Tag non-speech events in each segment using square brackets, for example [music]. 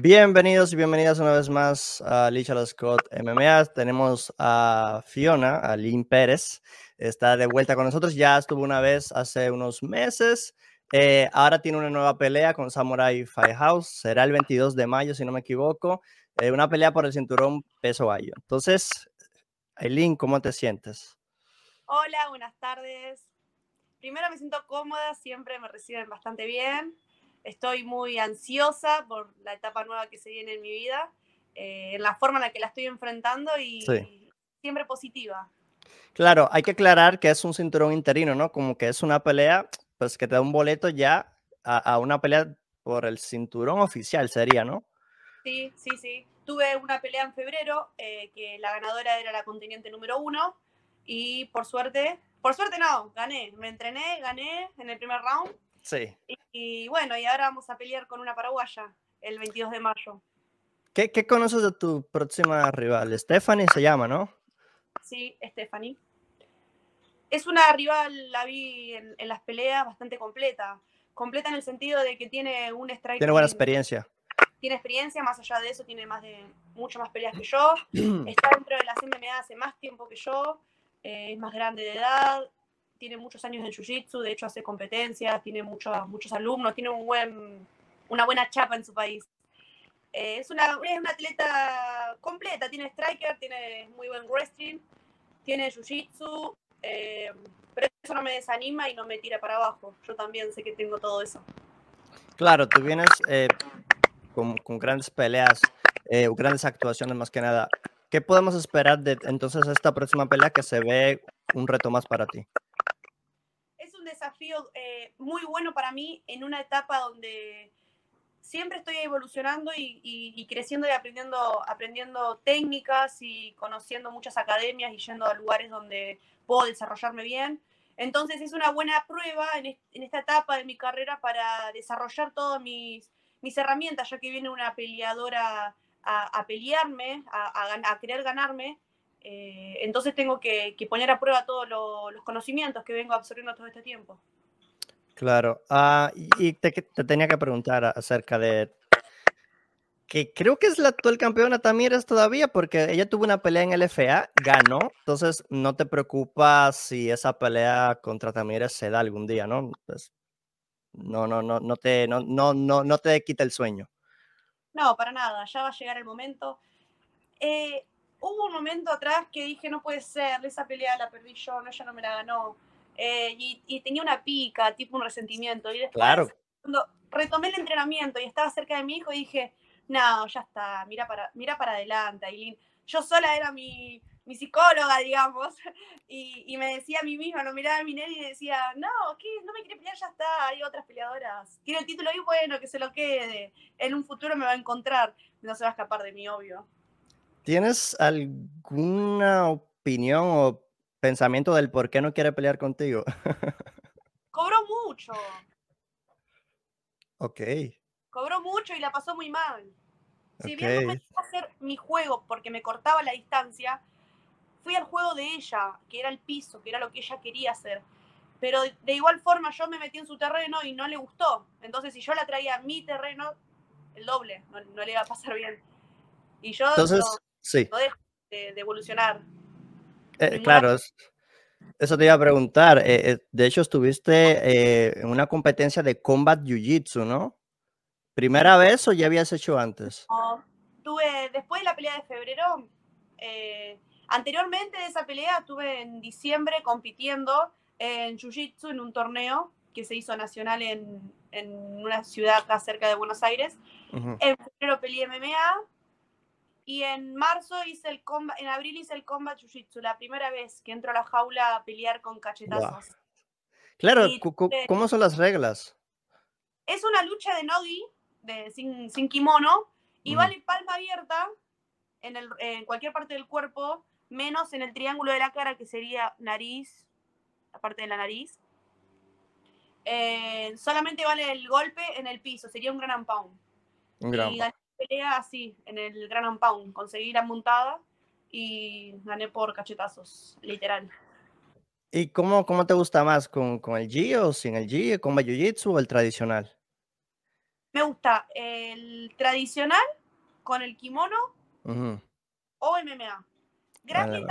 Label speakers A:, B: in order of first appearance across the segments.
A: Bienvenidos y bienvenidas una vez más a Licha Scott MMA. Tenemos a Fiona, a Lynn Pérez. Está de vuelta con nosotros. Ya estuvo una vez hace unos meses. Eh, ahora tiene una nueva pelea con Samurai Firehouse. Será el 22 de mayo, si no me equivoco. Eh, una pelea por el cinturón peso gallo. Entonces, Aileen, ¿cómo te sientes?
B: Hola, buenas tardes. Primero me siento cómoda, siempre me reciben bastante bien estoy muy ansiosa por la etapa nueva que se viene en mi vida, eh, en la forma en la que la estoy enfrentando y, siempre positiva.
A: Claro, hay que aclarar que es un cinturón interino, ¿no? Como que es una pelea, pues que te da un boleto ya a, una pelea por el cinturón oficial, sería, ¿no?
B: Sí, sí, sí. Tuve una pelea en febrero, eh, que la ganadora era la contendiente número uno, y por suerte, por suerte no, gané, me entrené, gané en el primer round
A: Sí.
B: Y, bueno, y ahora vamos a pelear con una paraguaya el 22 de mayo.
A: ¿Qué, qué conoces de tu próxima rival? Stephanie se llama, ¿no?
B: Sí, Stephanie. Es una rival, la vi en, las peleas, bastante completa. Completa en el sentido de que tiene un strike.
A: Tiene buena experiencia.
B: Tiene experiencia, más allá de eso, tiene más de mucho más peleas que yo. [clears throat] Está dentro de la MMA hace más tiempo que yo. Eh, es más grande de edad tiene muchos años en Jiu-Jitsu, de hecho hace competencias, tiene muchos, muchos alumnos, tiene un buen, una buena chapa en su país. Eh, es, una, es una atleta completa, tiene striker, tiene muy buen wrestling, tiene Jiu-Jitsu, eh, pero eso no me desanima y no me tira para abajo. Yo también sé que tengo todo eso.
A: Claro, tú vienes eh, con, con, grandes peleas, grandes actuaciones más que nada. ¿Qué podemos esperar de entonces esta próxima pelea que se ve un reto más para ti?
B: Eh, muy bueno para mí en una etapa donde siempre estoy evolucionando y, creciendo y aprendiendo, aprendiendo técnicas y conociendo muchas academias y yendo a lugares donde puedo desarrollarme bien. Entonces es una buena prueba en, esta etapa de mi carrera para desarrollar todas mis, mis herramientas, ya que viene una peleadora a, pelearme, a, a, querer ganarme. Eh, entonces tengo que, poner a prueba todos los conocimientos que vengo absorbiendo todo este tiempo.
A: Claro. Ah, y te, tenía que preguntar acerca de que creo que es la actual campeona Tamires todavía, porque ella tuvo una pelea en el FA, ganó, entonces no te preocupas si esa pelea contra Tamires se da algún día, ¿no? Pues, no, no, no, no te, no, no, no, no te quita el sueño.
B: No, para nada, ya va a llegar el momento. Eh, hubo un momento atrás que dije, no puede ser, esa pelea la perdí yo, no, ella no me la ganó. Eh, y, tenía una pica, tipo un resentimiento. Y después,
A: claro.
B: cuando retomé el entrenamiento y estaba cerca de mi hijo, dije, no, ya está, mira para, mira para adelante, Aileen. Yo sola era mi, mi psicóloga, digamos, [laughs] y, y, me decía a mí misma, no miraba a mi nene y decía, no, ¿qué? No me quiere pelear, ya está, hay otras peleadoras. Quiere el título y bueno, que se lo quede. En un futuro me va a encontrar, no se va a escapar de mí, obvio.
A: ¿Tienes alguna opinión o pensamiento del por qué no quiere pelear contigo? [laughs]
B: Cobró mucho.
A: Ok.
B: Cobró mucho y la pasó muy mal. Si bien no me a hacer mi juego porque me cortaba la distancia, fui al juego de ella, que era el piso, que era lo que ella quería hacer. Pero de igual forma yo me metí en su terreno y no le gustó. Entonces si yo la traía a mi terreno, el doble, no, le iba a pasar bien. Y yo
A: Entonces, sí.
B: no dejo de evolucionar.
A: Eh, claro, eso te iba a preguntar. Eh, eh, de hecho, estuviste en una competencia de Combat Jiu-Jitsu, ¿no? ¿Primera vez o ya habías hecho antes?
B: tuve, después de la pelea de febrero, anteriormente de esa pelea, estuve en diciembre compitiendo en Jiu-Jitsu en un torneo que se hizo nacional en, una ciudad acá cerca de Buenos Aires. En febrero peleé MMA, y en marzo hice el combat, en abril hice el combat jiu-jitsu, la primera vez que entro a la jaula a pelear con cachetazos.
A: Claro, ¿cómo son las reglas?
B: Es una lucha de nogi, de, sin, sin kimono, y vale palma abierta en, el, en cualquier parte del cuerpo, menos en el triángulo de la cara, que sería nariz, la parte de la nariz. Eh, solamente vale el golpe en el piso, sería un gran pound.
A: Un gran
B: pelea así, en el Gran Pound. Conseguí la montada y gané por cachetazos, literal.
A: ¿Y cómo, cómo te gusta más? ¿Con, con el G o sin el G? ¿Con Jiu-Jitsu o el tradicional?
B: Me gusta el tradicional con el kimono o MMA. Gracias,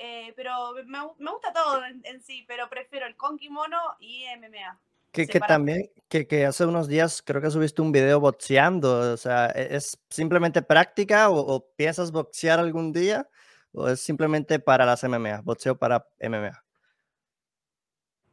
B: eh, pero me, gusta todo en, sí, pero prefiero el con kimono y MMA.
A: Que, que también, que, que, hace unos días creo que subiste un video boxeando, o sea, ¿e, ¿es simplemente práctica o, o piensas boxear algún día o es simplemente para las MMA, boxeo para MMA?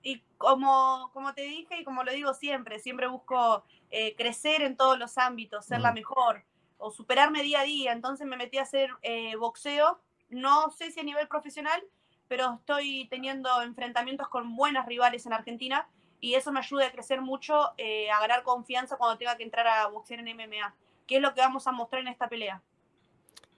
B: Y como, como te dije y como lo digo siempre, siempre busco eh, crecer en todos los ámbitos, ser la mejor o superarme día a día. Entonces me metí a hacer eh, boxeo, no sé si a nivel profesional, pero estoy teniendo enfrentamientos con buenas rivales en Argentina y eso me ayuda a crecer mucho, eh, a ganar confianza cuando tenga que entrar a boxear en MMA, que es lo que vamos a mostrar en esta pelea.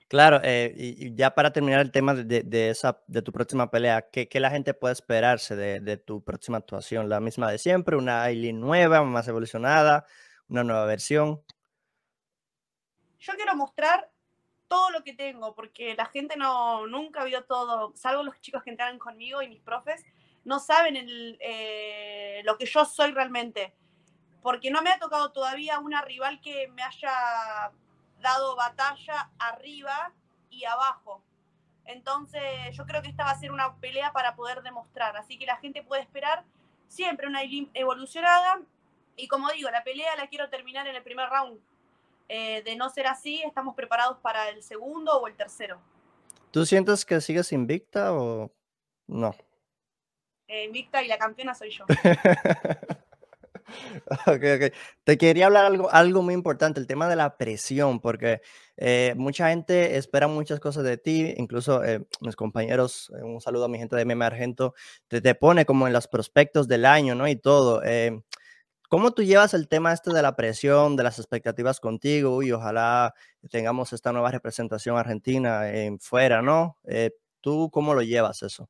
A: Claro, eh, y, ya para terminar el tema de, esa, de tu próxima pelea, ¿qué, la gente puede esperarse de, tu próxima actuación? ¿La misma de siempre? ¿Una Aileen nueva, más evolucionada? ¿Una nueva versión?
B: Yo quiero mostrar todo lo que tengo, porque la gente no, nunca vio todo, salvo los chicos que entraron conmigo y mis profes, no saben eh, lo que yo soy realmente. Porque no me ha tocado todavía una rival que me haya dado batalla arriba y abajo. Entonces yo creo que esta va a ser una pelea para poder demostrar. Así que la gente puede esperar siempre una evolucionada. Y como digo, la pelea la quiero terminar en el primer round. Eh, de no ser así, estamos preparados para el segundo o el tercero.
A: ¿Tú sientes que sigues invicta o no?
B: Eh, invicta y la campeona soy yo. [laughs]
A: Ok, ok. Te quería hablar algo, algo muy importante, el tema de la presión, porque eh, mucha gente espera muchas cosas de ti, incluso eh, mis compañeros, eh, un saludo a mi gente de Meme Argento, te, te pone como en los prospectos del año, ¿no? Y todo. ¿Cómo tú llevas el tema este de la presión, de las expectativas contigo? Y ojalá tengamos esta nueva representación argentina en fuera, ¿no? ¿Tú cómo lo llevas eso?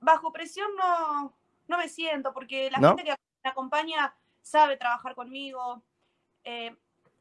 B: Bajo presión no, no me siento, porque la gente que me acompaña sabe trabajar conmigo. Eh,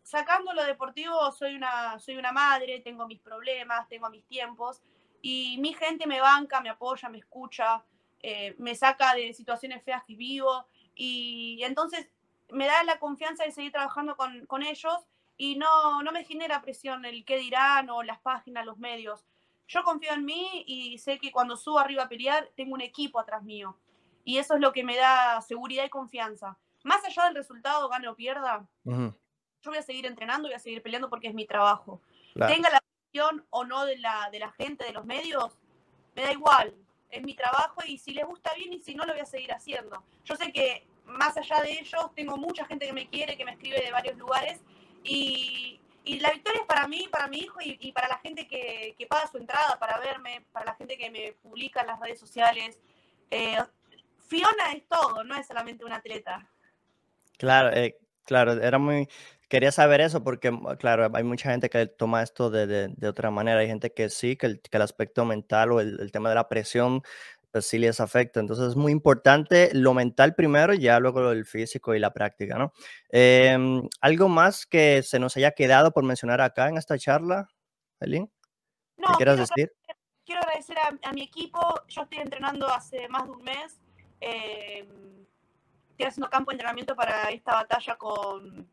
B: sacando lo deportivo, soy una, soy una madre, tengo mis problemas, tengo mis tiempos, y mi gente me banca, me apoya, me escucha, eh, me saca de situaciones feas que vivo, y entonces me da la confianza de seguir trabajando con, con ellos y no, no me genera presión el qué dirán o las páginas, los medios. Yo confío en mí y sé que cuando subo arriba a pelear tengo un equipo atrás mío y eso es lo que me da seguridad y confianza. Más allá del resultado, gane o pierda, yo voy a seguir entrenando voy a seguir peleando porque es mi trabajo. Tenga la visión o no de la, de la gente, de los medios, me da igual. Es mi trabajo y si les gusta bien y si no, lo voy a seguir haciendo. Yo sé que más allá de ellos, tengo mucha gente que me quiere, que me escribe de varios lugares y, y la victoria es para mí, para mi hijo y, y para la gente que, que, paga su entrada para verme, para la gente que me publica en las redes sociales. Eh, Fiona es todo, no es solamente una atleta.
A: Claro, eh, claro, era muy, quería saber eso porque, claro, hay mucha gente que toma esto de, de, otra manera. Hay gente que sí, que el, que el aspecto mental o el, el, tema de la presión, pues sí les afecta. Entonces es muy importante lo mental primero y ya luego el físico y la práctica, ¿no? Eh, ¿Algo más que se nos haya quedado por mencionar acá en esta charla, Elin?
B: No, ¿Qué quieras decir? Quiero agradecer a, a mi equipo. Yo estoy entrenando hace más de un mes eh, estoy haciendo campo de entrenamiento para esta batalla con,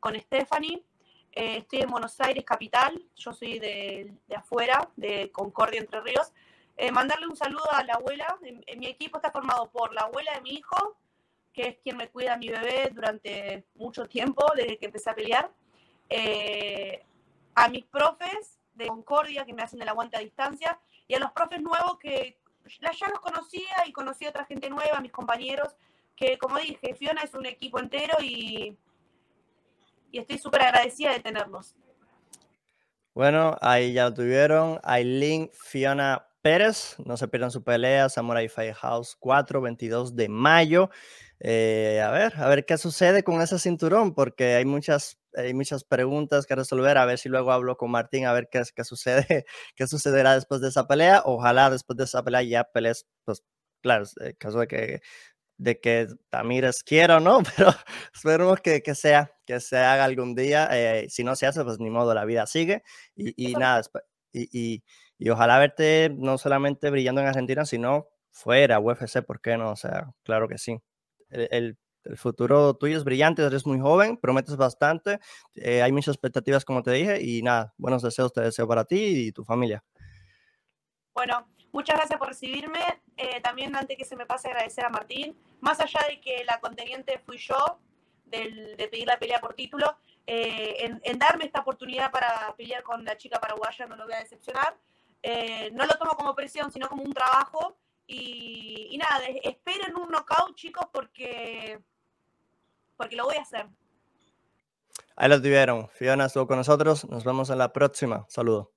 B: con Stephanie. Eh, estoy en Buenos Aires, capital. Yo soy de, afuera, de Concordia, Entre Ríos. Eh, mandarle un saludo a la abuela. En, mi equipo está formado por la abuela de mi hijo, que es quien me cuida a mi bebé durante mucho tiempo, desde que empecé a pelear. a mis profes de Concordia, que me hacen el aguante a distancia. Y a los profes nuevos que ya los conocía y conocí a otra gente nueva, mis compañeros, que como dije, Fiona es un equipo entero y, y estoy súper agradecida de tenerlos.
A: Bueno, ahí ya lo tuvieron. Aileen Fiona Pérez, no se pierdan su pelea, Samurai Firehouse 4, 22 de mayo. Eh, a ver, a ver qué sucede con ese cinturón, porque hay muchas, hay muchas preguntas que resolver. A ver si luego hablo con Martín, a ver qué, qué sucede, [laughs] qué sucederá después de esa pelea. Ojalá después de esa pelea ya pelees, pues claro, en caso de que de que Tamires quiera o no, [laughs] pero esperemos que, que, sea, que se haga algún día. Eh, si no se hace, pues ni modo, la vida sigue. Y, y nada, y, y, y, ojalá verte no solamente brillando en Argentina, sino fuera, UFC, ¿por qué no? O sea, claro que sí el, El futuro tuyo es brillante, eres muy joven, prometes bastante, eh, hay muchas expectativas como te dije y nada, buenos deseos te deseo para ti y tu familia.
B: Bueno, muchas gracias por recibirme. Eh, también antes que se me pase agradecer a Martín, más allá de que la conteniente fui yo, de pedir la pelea por título, eh, en, darme esta oportunidad para pelear con la chica paraguaya, no lo voy a decepcionar. No lo tomo como presión, sino como un trabajo. Y, y nada, esperen un knockout, chicos, porque porque lo voy a hacer.
A: Ahí lo tuvieron. Fiona estuvo con nosotros. Nos vemos en la próxima. Saludos.